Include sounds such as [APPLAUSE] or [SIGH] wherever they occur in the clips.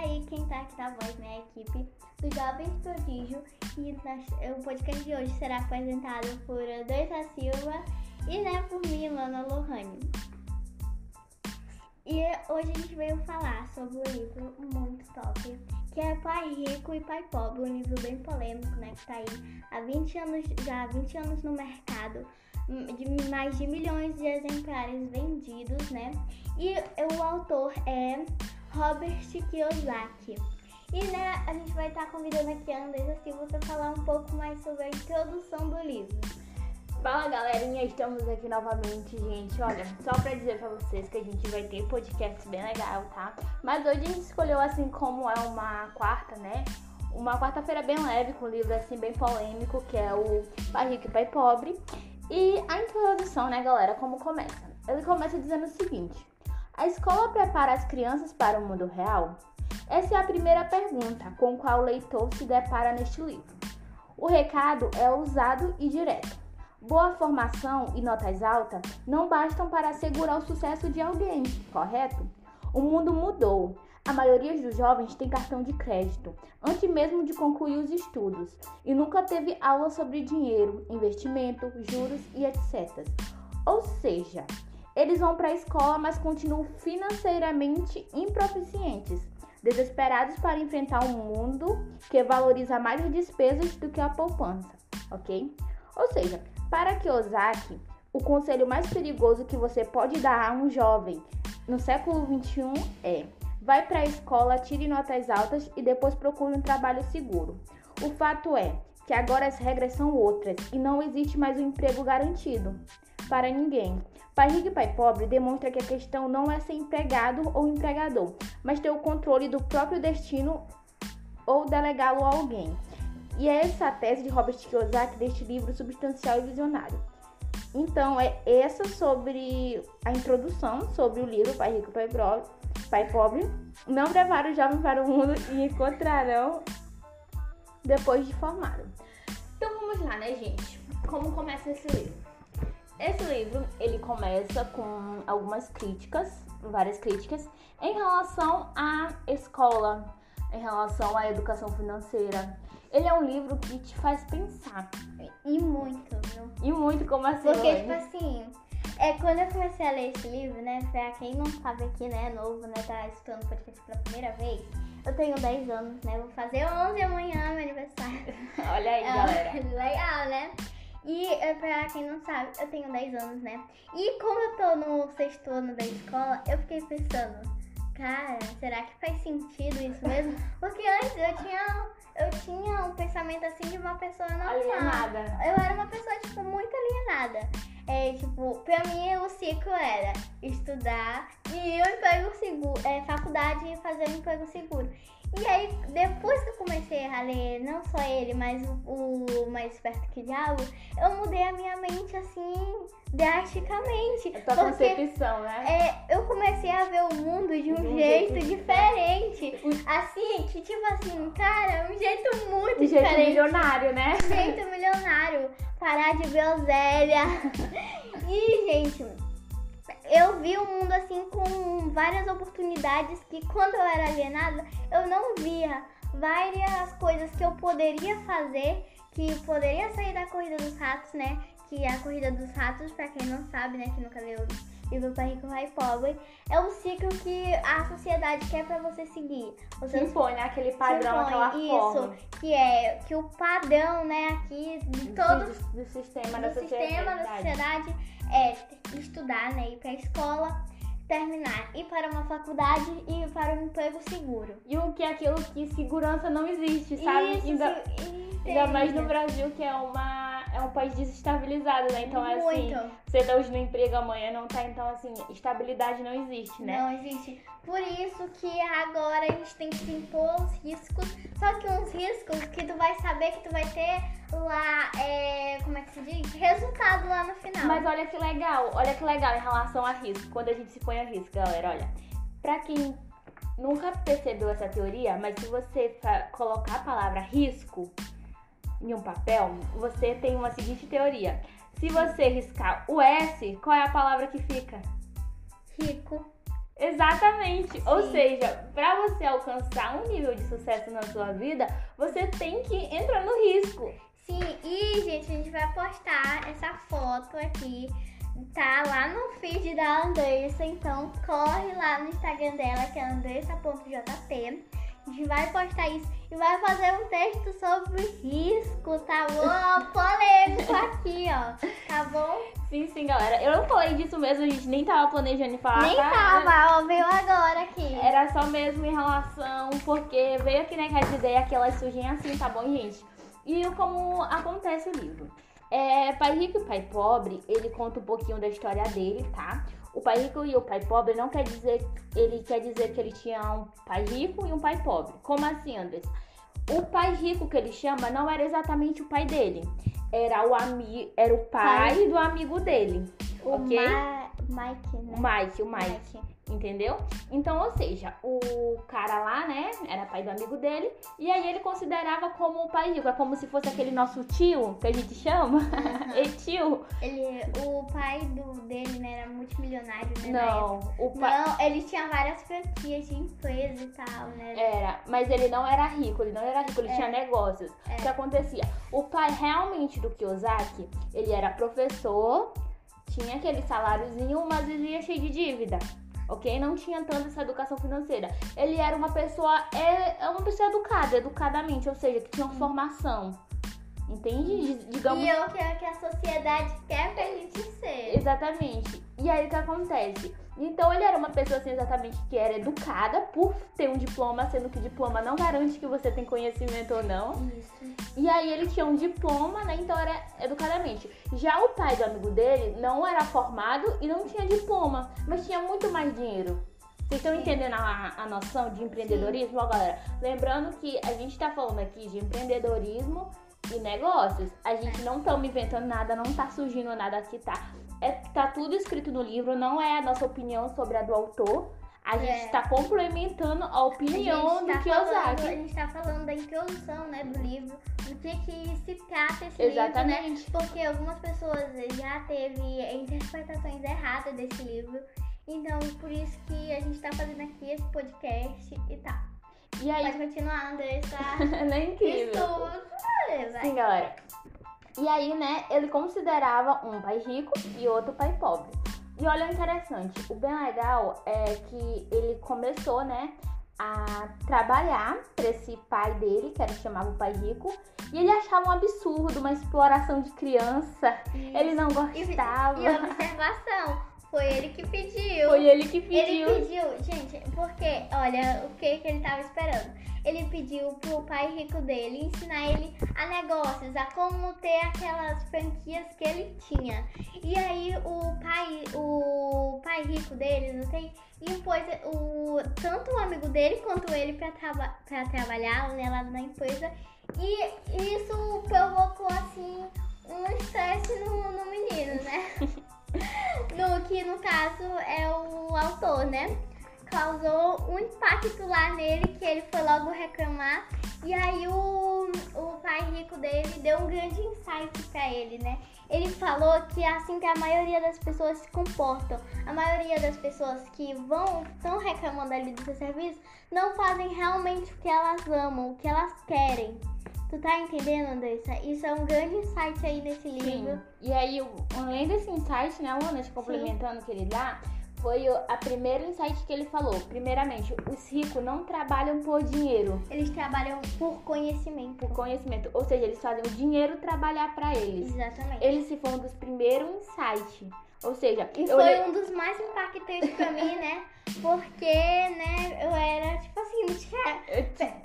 Aí, quem tá aqui na voz, né? A equipe do Jovens Prodígio. E o podcast de hoje será apresentado por Dois da Silva e né, por mim, Lana Lohane. E hoje a gente veio falar sobre um livro muito top, que é Pai Rico e Pai Pobre, um livro bem polêmico, né? Que tá aí há 20 anos, já há 20 anos no mercado, hum, de mais de milhões de exemplares vendidos, né? E o autor é Robert Kiyosaki. E né, a gente vai estar convidando aqui a Andressa Silva para falar um pouco mais sobre a introdução do livro. Fala galerinha, estamos aqui novamente, gente. Olha, só pra dizer pra vocês que a gente vai ter podcast bem legal, tá? Mas hoje a gente escolheu assim como é uma quarta, né? Uma quarta-feira bem leve, com um livro assim bem polêmico, que é o Pai Rico e Pai Pobre. E a introdução, né, galera, como começa? Ele começa dizendo o seguinte: A escola prepara as crianças para o mundo real? Essa é a primeira pergunta com qual o leitor se depara neste livro. O recado é ousado e direto. Boa formação e notas altas não bastam para assegurar o sucesso de alguém, correto? O mundo mudou. A maioria dos jovens tem cartão de crédito, antes mesmo de concluir os estudos, e nunca teve aula sobre dinheiro, investimento, juros e etc. Ou seja, eles vão para a escola, mas continuam financeiramente improficientes, desesperados para enfrentar um mundo que valoriza mais as despesas do que a poupança, ok? Ou seja, para Kiyosaki, o conselho mais perigoso que você pode dar a um jovem no século XXI é: vai para a escola, tire notas altas e depois procure um trabalho seguro. O fato é que agora as regras são outras e não existe mais um emprego garantido para ninguém. Pai rico e pai pobre demonstra que a questão não é ser empregado ou empregador, mas ter o controle do próprio destino ou delegá-lo a alguém. E é essa a tese de Robert Kiyosaki deste livro substancial e visionário. Então, é essa sobre a introdução sobre o livro Pai Rico, Pai, Pai Pobre. Não prepara o jovem para o mundo e encontrarão depois de formado. Então, vamos lá, né, gente? Como começa esse livro? Esse livro, ele começa com algumas críticas, várias críticas, em relação à escola, em relação à educação financeira, ele é um livro que te faz pensar. E muito, viu? E muito como assim. Porque, tipo assim, é, quando eu comecei a ler esse livro, né, pra quem não sabe aqui, né, novo, né, tá escutando o podcast pela primeira vez, eu tenho 10 anos, né, vou fazer 11 amanhã, meu aniversário. [LAUGHS] Olha aí, É, galera. [LAUGHS] Legal, né? E é, pra quem não sabe, eu tenho 10 anos, né? E como eu tô no sexto ano da escola, eu fiquei pensando, cara, será que faz sentido isso mesmo? Porque antes eu tinha, eu tinha um pensamento assim de uma pessoa normal. Alienada. Eu era uma pessoa, tipo, muito alienada. É, tipo, pra mim o ciclo era estudar e um emprego seguro, é, faculdade e fazer um emprego seguro. E aí, depois que eu comecei a ler, não só ele, mas o, o Mais Esperto que o Diabo, eu mudei a minha mente, assim, drasticamente. A tua porque concepção, né? é, eu comecei a ver o mundo de um, De um jeito, jeito diferente. Assim, que tipo assim, cara, um jeito muito jeito diferente. milionário, né? Jeito milionário. Parar de groselha. [LAUGHS] E, gente, eu vi o mundo assim com várias oportunidades que quando eu era alienada, eu não via várias coisas que eu poderia fazer, que poderia sair da corrida dos ratos, né? Que a corrida dos ratos, pra quem não sabe, né, que nunca leu o livro Pai Rico, Pai Pobre, é o ciclo que a sociedade quer pra você seguir. Você Que impõe, né? Aquele padrão, impõe aquela isso, forma. que é que o padrão, né, aqui de todos do, do sistema da do sistema da sociedade. É estudar, né, ir pra escola, terminar, ir para uma faculdade e ir para um emprego seguro. E o que é aquilo que segurança não existe, sabe? Isso, ainda, sim, ainda mais no? Brasil, que é uma é um país desestabilizado, né? Então, assim, Muito. você tá hoje no emprego, amanhã não tá, então, assim, estabilidade não existe, né? Não existe. Por isso que agora a gente tem que se impor os riscos. Riscos que tu vai saber que tu vai ter lá, é, como é que se diz? Resultado lá no final. Mas olha que legal, olha que legal em relação a risco, quando a gente se põe a risco, galera, olha. Pra quem nunca percebeu essa teoria, mas se você colocar a palavra risco em um papel, você tem uma seguinte teoria. Se você riscar o S, qual é a palavra que fica? Rico. Exatamente. Ou Sim. seja, pra você alcançar um nível de sucesso na sua vida, você tem que entrar no risco. Sim, e gente, a gente vai postar essa foto aqui. Tá lá no feed da Andressa, então corre lá no Instagram dela, que é andressa.jp. A gente vai postar isso e vai fazer um texto sobre risco, tá bom? Polêmico aqui, ó. Tá bom? Sim, sim, galera. Eu não falei disso mesmo, a gente nem tava planejando falar. Nem tá? tava, ó, veio agora aqui. Era só mesmo em relação, porque veio aqui na casa de ideia que elas surgem assim, tá bom, gente? E como acontece o livro. É, pai rico e pai pobre, ele conta um pouquinho da história dele, tá? O pai rico e o pai pobre não quer dizer, ele quer dizer que ele tinha um pai rico e um pai pobre. Como assim, Andres? O pai rico que ele chama não era exatamente o pai dele. Era o ami, era o pai, Pai. do amigo dele. O ok? Ma- Mike, né? O Mike, o Mike. Entendeu? Então, ou seja, o cara lá, né, era pai do amigo dele, e aí ele considerava como o pai rico, é como se fosse aquele nosso tio, que a gente chama, [LAUGHS] e tio. Ele, o pai do, dele, né, era multimilionário, né? Não, o pai Não, ele tinha várias franquias de empresa e tal, né? era, mas ele não era rico, ele não era rico, ele É. tinha negócios. O que acontecia? O pai realmente do Kiyosaki, ele era professor, tinha aquele saláriozinho, mas ele ia cheio de dívida. Ok? Não tinha tanto essa educação financeira. Ele era uma pessoa, é, é uma pessoa educada, educadamente, ou seja, que tinha uma formação. Entende? D- Digamos E é o que, que a sociedade quer pra gente ser. Exatamente. E aí o que acontece? Então ele era uma pessoa assim exatamente que era educada por ter um diploma, sendo que diploma não garante que você tem conhecimento ou não. Isso. E aí ele tinha um diploma, né? Então era educadamente. Já o pai do amigo dele não era formado e não tinha diploma, mas tinha muito mais dinheiro. Vocês estão Sim. entendendo a, a noção de empreendedorismo, ó, galera? Lembrando que a gente tá falando aqui de empreendedorismo e negócios. A gente não estamos inventando nada, não tá surgindo nada aqui, tá? É, tá tudo escrito no livro, não é a nossa opinião sobre a do autor. A gente É. tá complementando a A opinião do tá Kiyosaki. falando, a gente tá falando da introdução, né, do livro, do que que se trata esse livro, né? Exatamente. Porque algumas pessoas já teve interpretações erradas desse livro. Então, por isso que a gente tá fazendo aqui esse podcast e tá. E aí, Pode continuar, Andressa. [LAUGHS] não é incrível. Isso, vai. Sim, galera. E aí, né, ele considerava um pai rico e outro pai pobre. E olha o interessante, o bem legal é que ele começou, né, a trabalhar para esse pai dele, que era chamava o pai rico, e ele achava um absurdo, uma exploração de criança. Ele não E, gostava. e observação, foi ele que pediu. Foi ele que pediu. Ele pediu, gente, porque, olha, o que, que ele tava esperando? Ele pediu pro pai rico dele ensinar ele a negócios, a como ter aquelas franquias que ele tinha. E aí o pai, o pai rico dele, não tem, impôs o, tanto o amigo dele quanto ele pra, traba, pra trabalhar né, lá na empresa. E isso provocou assim um estresse no, no menino, né? [LAUGHS] no que no caso é o autor, né? Causou um impacto lá nele que ele foi logo reclamar. E aí o, o pai rico dele deu um grande insight pra ele, né? Ele falou que é assim que a maioria das pessoas se comportam. A maioria das pessoas que vão, estão reclamando ali do seu serviço, não fazem realmente o que elas amam, o que elas querem. Tu tá entendendo, Andressa? Isso é um grande insight aí nesse livro. Sim. E aí, além desse insight, né, Luana, te complementando o que ele dá, foi o a primeiro insight que ele falou. Primeiramente, os ricos não trabalham por dinheiro, Eles trabalham por conhecimento. por conhecimento. Ou seja, eles fazem o dinheiro trabalhar para eles. Exatamente. Esse se foi um dos primeiros insights. Ou seja, E foi le- um dos mais impactantes pra mim, né? Porque, né, eu era tipo assim, não tinha.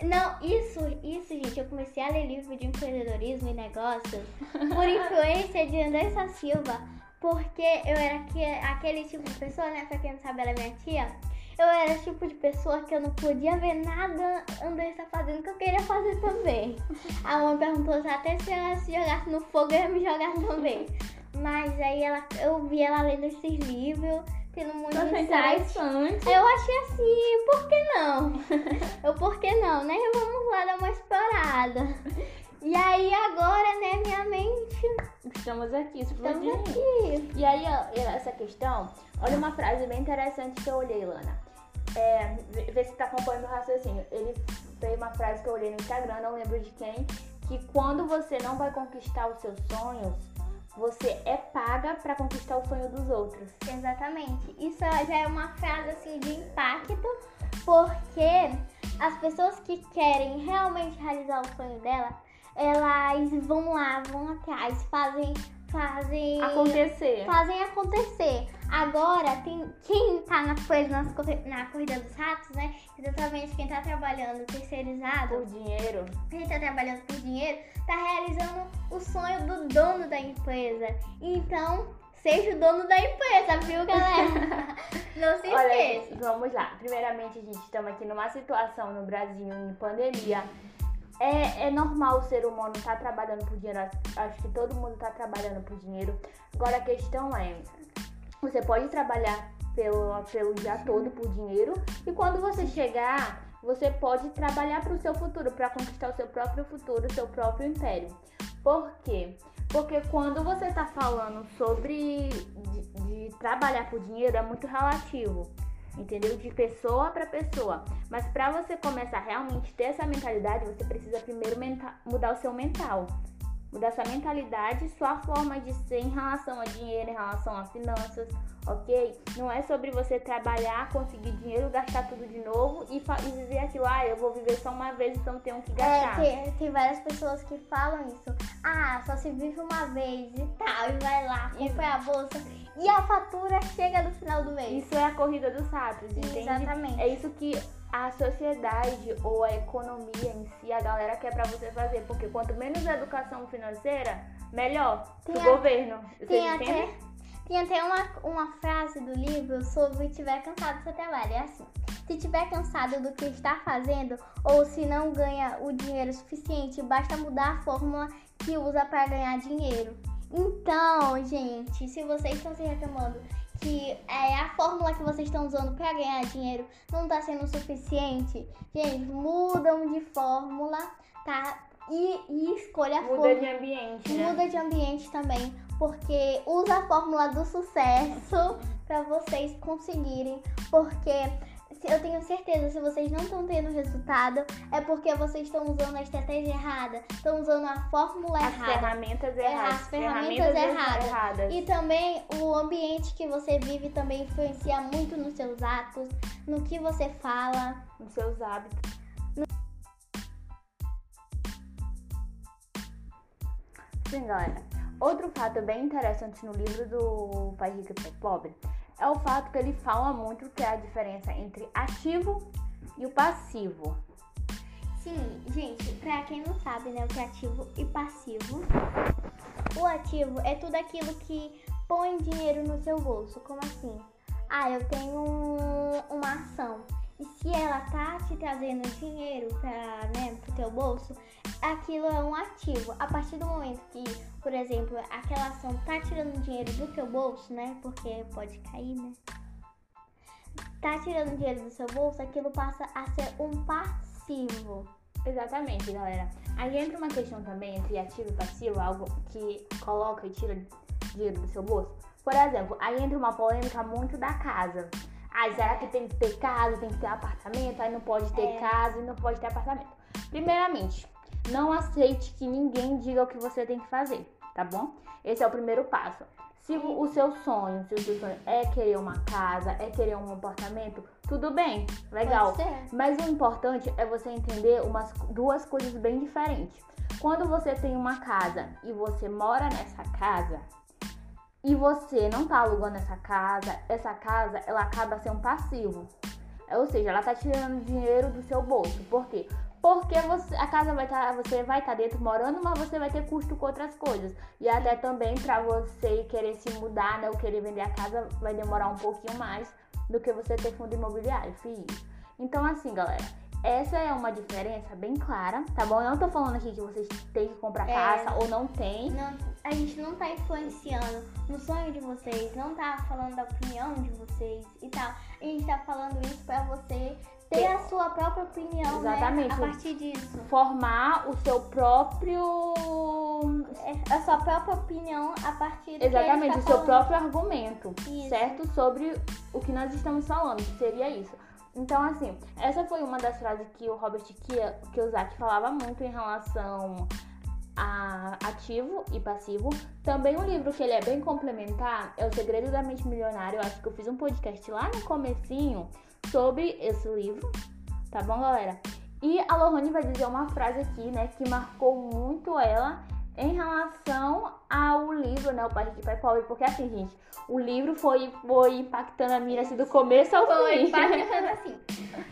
Não, isso, isso, gente, eu comecei a ler livro de empreendedorismo e negócios por influência de Andressa Silva, porque eu era aque- aquele tipo de pessoa, né? Pra quem não sabe, ela é minha tia. Eu era o tipo de pessoa que eu não podia ver nada Andressa fazendo que eu queria fazer também. A mãe perguntou se até se ela se jogasse no fogo eu ia me jogar também. Mas aí ela, eu vi ela lendo esses livros, tendo muito Nossa, insight. interessante. Eu achei assim, por que não? [LAUGHS] eu, por que não, né? Vamos lá dar uma explorada. E aí agora, né, minha mente, Estamos aqui, estamos explodindo. aqui. E aí, essa questão, olha uma frase bem interessante que eu olhei, Lana. é, ver se tá acompanhando o raciocínio. Ele fez uma frase que eu olhei no Instagram, não lembro de quem, que quando você não vai conquistar os seus sonhos, você é paga para conquistar o sonho dos outros. Exatamente. Isso já é uma frase assim de impacto, porque as pessoas que querem realmente realizar o sonho dela, elas vão lá, vão atrás, fazem fazem acontecer. Fazem acontecer. Agora, tem quem tá na, nas, na corrida dos ratos, né? Exatamente quem tá trabalhando terceirizado. Por dinheiro. Quem tá trabalhando por dinheiro, tá realizando o sonho do dono da empresa. Então, seja o dono da empresa, viu, galera? [LAUGHS] Não se esqueça. Vamos lá. Primeiramente, a gente estamos aqui numa situação no Brasil em pandemia é, é normal o ser humano estar tá trabalhando por dinheiro. Acho que todo mundo está trabalhando por dinheiro. Agora a questão é: você pode trabalhar pelo, pelo dia todo por dinheiro e quando você chegar, você pode trabalhar para o seu futuro, para conquistar o seu próprio futuro, o seu próprio império. Por quê? Porque quando você está falando sobre de, de trabalhar por dinheiro, é muito relativo entendeu? De pessoa para pessoa. Mas para você começar a realmente ter essa mentalidade, você precisa primeiro mudar o seu mental. Mudar sua mentalidade, sua forma de ser em relação a dinheiro, em relação a finanças, ok? Não é sobre você trabalhar, conseguir dinheiro, gastar tudo de novo e, e viver aquilo, ah, eu vou viver só uma vez, então tenho que gastar. É, tem, tem várias pessoas que falam isso. Ah, só se vive uma vez e tal, e vai lá, compra a bolsa e a fatura chega no final do mês. Isso é a corrida dos ratos, entende? Exatamente. É isso que a sociedade ou a economia em si, a galera quer para você fazer. Porque quanto menos educação financeira, melhor tem o a... governo. Tem até, tem até uma, uma frase do livro sobre tiver cansado do seu trabalho. É assim. Se tiver cansado do que está fazendo ou se não ganha o dinheiro suficiente, basta mudar a fórmula que usa para ganhar dinheiro. Então, gente, se vocês estão se reclamando que é, a fórmula que vocês estão usando para ganhar dinheiro não está sendo suficiente, gente, mudam de fórmula, tá? E, e escolha a Muda fórmula. de ambiente. Né? Muda de ambiente também, porque usa a fórmula do sucesso para vocês conseguirem, porque eu tenho certeza, se vocês não estão tendo resultado, é porque vocês estão usando a estratégia errada, estão usando a fórmula as errada. Ferramentas erradas. As ferramentas, ferramentas erradas. erradas. E também o ambiente que você vive também influencia muito nos seus atos, no que você fala, nos seus hábitos. Sim, galera. Outro fato bem interessante no livro do Pai Rico e Pai Pobre é o fato que ele fala muito que é a diferença entre ativo e o passivo. Sim, gente, pra quem não sabe, né, o que é ativo e passivo. O ativo é tudo aquilo que põe dinheiro no seu bolso. Como assim? Ah, eu tenho uma ação. E se ela tá te trazendo dinheiro para né, pro teu bolso, aquilo é um ativo. A partir do momento que, por exemplo, aquela ação tá tirando dinheiro do teu bolso, né? Porque pode cair, né? Tá tirando dinheiro do seu bolso, aquilo passa a ser um passivo. Exatamente, galera. Aí entra uma questão também entre ativo e passivo, algo que coloca e tira dinheiro do seu bolso. Por exemplo, aí entra uma polêmica muito da casa. Ah, será que tem que ter casa, tem que ter apartamento? Aí não pode ter é. casa e não pode ter apartamento. Primeiramente, não aceite que ninguém diga o que você tem que fazer, tá bom? Esse é o primeiro passo. Se o seu sonho, se o seu sonho é querer uma casa, é querer um apartamento, tudo bem, legal. Mas o importante é você entender umas duas coisas bem diferentes. Quando você tem uma casa e você mora nessa casa e você não tá alugando essa casa, essa casa ela acaba sendo um passivo. Ou seja, ela tá tirando dinheiro do seu bolso. Por quê? porque você, a casa vai estar, tá, você vai estar tá dentro morando, mas você vai ter custo com outras coisas. E até também para você querer se mudar, né, ou querer vender a casa, vai demorar um pouquinho mais do que você ter fundo imobiliário, filho. Então assim, galera, essa é uma diferença bem clara, tá bom? Eu não tô falando aqui que vocês têm que comprar é, casa ou não tem. Não, a gente não tá influenciando no sonho de vocês, não tá falando da opinião de vocês e tal. A gente tá falando isso pra você ter a sua própria opinião, Exatamente. Né? A partir disso. Formar o seu próprio. É, a sua própria opinião a partir do Exatamente, tá o seu próprio argumento, isso. certo? Sobre o que nós estamos falando, que seria isso. Então, assim, essa foi uma das frases que o Robert Kiyosaki falava muito em relação a ativo e passivo. Também um livro que ele é bem complementar é O Segredo da Mente Milionária. Eu acho que eu fiz um podcast lá no comecinho sobre esse livro, tá bom, galera? E a Lohane vai dizer uma frase aqui, né, que marcou muito ela em relação ao livro, né, O Pai Rico e Pai Pobre, porque assim, gente, o livro foi, foi impactando a minha assim, do começo ao Foi fim. impactando [LAUGHS] assim.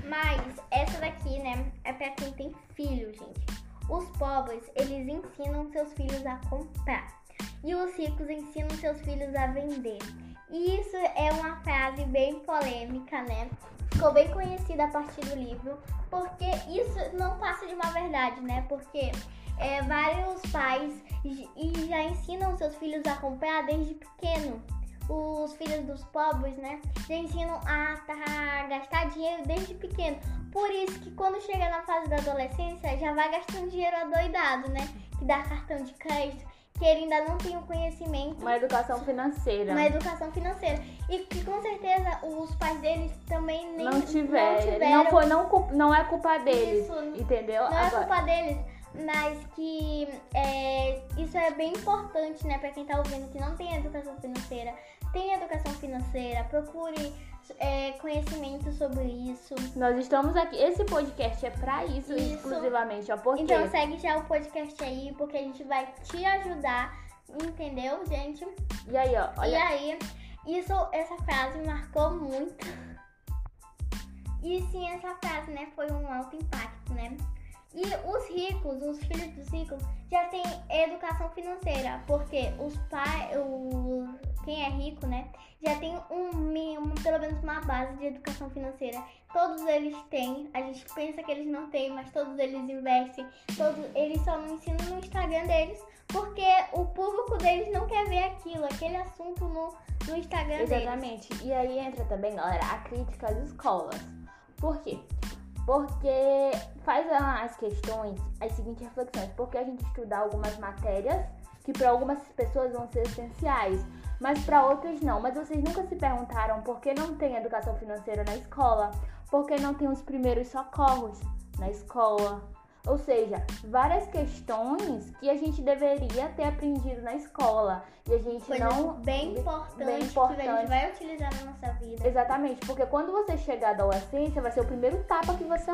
Mas essa daqui, né, é pra quem tem filho, gente. Os pobres, eles ensinam seus filhos a comprar. E os ricos ensinam seus filhos a vender. E isso é uma frase bem polêmica, né? Ficou bem conhecida a partir do livro, porque isso não passa de uma verdade, né? Porque é, vários pais e já ensinam seus filhos a comprar desde pequeno. Os filhos dos pobres, né? Já ensinam a tá- gastar dinheiro desde pequeno. Por isso que quando chega na fase da adolescência, já vai gastando dinheiro adoidado, né? Que dá cartão de crédito, que ele ainda não tem o conhecimento Uma educação financeira. uma educação financeira. E que com certeza os pais deles também nem não tiver. não Não, tiveram. foi, não, não é culpa deles. Isso, entendeu? Não é Agora- culpa deles, mas que é, isso é bem importante, né, pra quem tá ouvindo que não tem educação financeira. Tem educação financeira, procure é, conhecimento sobre isso. Nós estamos aqui. Esse podcast é pra isso, Isso. exclusivamente, ó. Porque Então segue já o podcast aí, porque a gente vai te ajudar, entendeu, gente? E aí, ó, E olha. aí, isso, essa frase marcou muito. E sim, essa frase, né, foi um alto impacto, né? E os ricos, os filhos dos ricos, já têm educação financeira, porque os pais, o, quem é rico, né, já tem um mínimo, pelo menos uma base de educação financeira. Todos eles têm, a gente pensa que eles não têm, mas todos eles investem, todos eles só não ensinam no Instagram deles, porque o público deles não quer ver aquilo, aquele assunto no, no Instagram deles. Exatamente. E aí entra também, galera, a crítica às escolas. Por quê? Porque faz as questões, as seguintes reflexões. Porque a gente estuda algumas matérias que para algumas pessoas vão ser essenciais, mas para outras não. Mas vocês nunca se perguntaram por que não tem educação financeira na escola? Por que não tem os primeiros socorros na escola? Ou seja, várias questões que a gente deveria ter aprendido na escola e a gente Coisas não bem importantes bem que a importante. gente vai utilizar na nossa vida. Exatamente, porque quando você chegar à adolescência, vai ser o primeiro tapa que você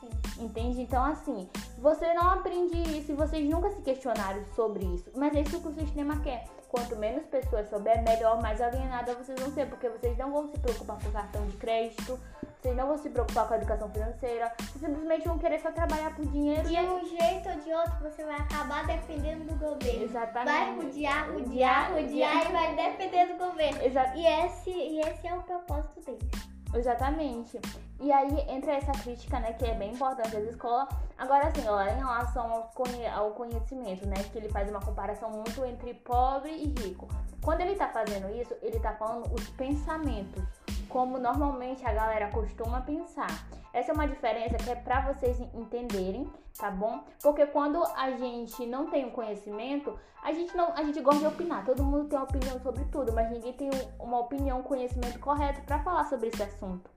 Sim. entende. Então, assim, você não aprende isso e vocês nunca se questionaram sobre isso. Mas é isso que o sistema quer. Quanto menos pessoas souber, melhor, mais alienada vocês vão ser, porque vocês não vão se preocupar com cartão de crédito, vocês não vão se preocupar com a educação financeira, vocês simplesmente vão querer só trabalhar por dinheiro De e um jeito ou de outro, você vai acabar dependendo do governo. Exatamente. Vai rodear, rodear, rodear e vai depender do governo. Exa- E esse, e esse é o propósito dele. Exatamente. E aí entra essa crítica, né, que é bem importante das escolas. Agora sim, ó, em relação ao, conhe- ao conhecimento, né, que ele faz uma comparação muito entre pobre e rico. Quando ele tá fazendo isso, ele tá falando os pensamentos, como normalmente a galera costuma pensar. Essa é uma diferença que é pra vocês entenderem, tá bom? Porque quando a gente não tem o conhecimento, a gente não, a gente gosta de opinar. Todo mundo tem uma opinião sobre tudo, mas ninguém tem um- uma opinião, um conhecimento correto pra falar sobre esse assunto.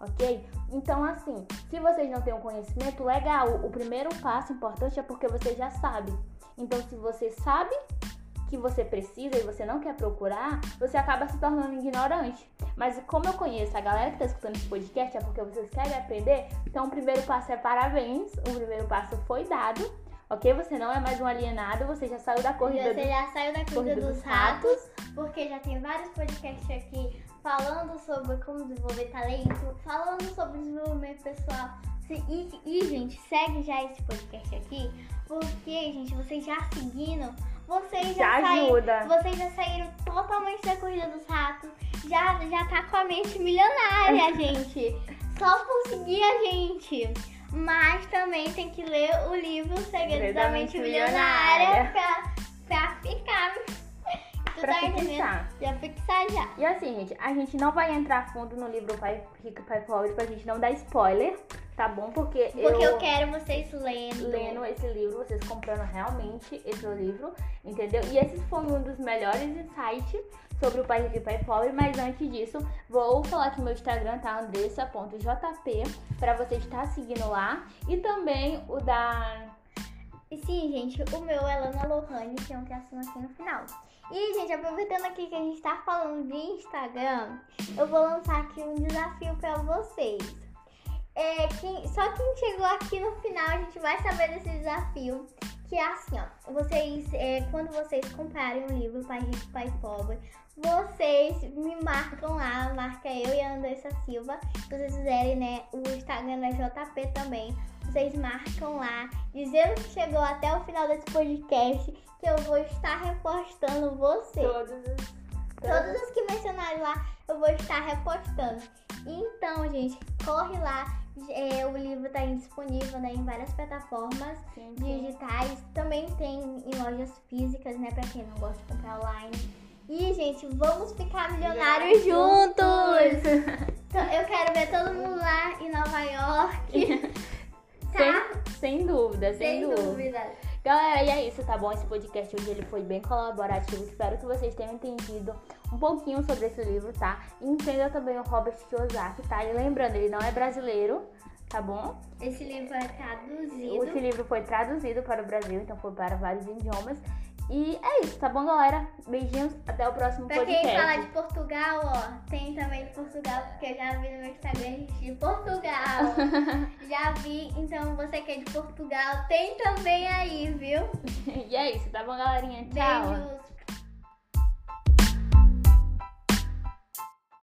Ok? Então, assim, se vocês não têm um conhecimento, legal. O primeiro passo importante é porque você já sabe. Então, se você sabe que você precisa e você não quer procurar, você acaba se tornando ignorante. Mas como eu conheço a galera que está escutando esse podcast, é porque vocês querem aprender, então o primeiro passo é parabéns, o primeiro passo foi dado, ok? Você não é mais um alienado, você já saiu da corrida Você do... já saiu da corrida corrida dos dos ratos, porque já tem vários podcasts aqui falando sobre como desenvolver talento, falando sobre desenvolvimento pessoal. E, e, gente, segue já esse podcast aqui, porque, gente, vocês já seguindo, vocês já, Já saíram, ajuda. vocês já saíram totalmente da corrida dos ratos, já, já tá com a mente milionária, [LAUGHS] gente. Só por seguir a gente. Mas também tem que ler o livro Segredos da Mente Milionária pra, pra ficar. Pra tá fixar. Já fixar já. E assim, gente, a gente não vai entrar fundo no livro Pai Rico e Pai Pobre pra gente não dar spoiler, tá bom? Porque, Porque eu, quero vocês lendo. lendo esse livro, vocês comprando realmente esse livro, entendeu? E esse foi um dos melhores insights sobre o pai rico e pai pobre, mas antes disso, vou falar que meu Instagram tá andressa.jp para você estar seguindo lá e também o da E sim, gente, o meu é Lana Lohane, tem um tracinho aqui no final. E, gente, aproveitando aqui que a gente tá falando de Instagram, eu vou lançar aqui um desafio pra vocês. É, quem, só quem chegou aqui no final, a gente vai saber desse desafio. Que é assim, ó. Vocês, é, quando vocês comprarem um livro Pai Rico, Pai Pobre, vocês me marcam lá, marca eu e a Andressa Silva. Se vocês fizerem, né, o Instagram da JP também. Vocês marcam lá, dizendo que chegou até o final desse podcast, que eu vou estar repostando você. todos os. Todos os que mencionarem lá, eu vou estar repostando. Então, gente, corre lá. É, o livro está disponível né, em várias plataformas Sim, sim. digitais. Também tem em lojas físicas, né? Pra quem não gosta de comprar online. E, gente, vamos ficar milionários juntos! Então, eu quero ver todo mundo lá em Nova York. [LAUGHS] tá? Sem, sem dúvida, sem, Sem dúvida. dúvida. Galera, e é isso, tá bom? Esse podcast hoje ele foi bem colaborativo. Espero que vocês tenham entendido um pouquinho sobre esse livro, tá? E entenda também o Robert Kiyosaki, tá? E lembrando, ele não é brasileiro, tá bom? Esse livro é traduzido. Esse livro foi traduzido para o Brasil, então foi para vários idiomas. E é isso, tá bom, galera? Beijinhos, até o próximo Pra podcast. quem fala de Portugal, ó, tem também de Portugal, porque eu já vi no meu Instagram gente de Portugal. [LAUGHS] já vi, então você que é de Portugal, tem também aí, viu? [LAUGHS] e é isso, tá bom, galerinha? Tchau. Beijos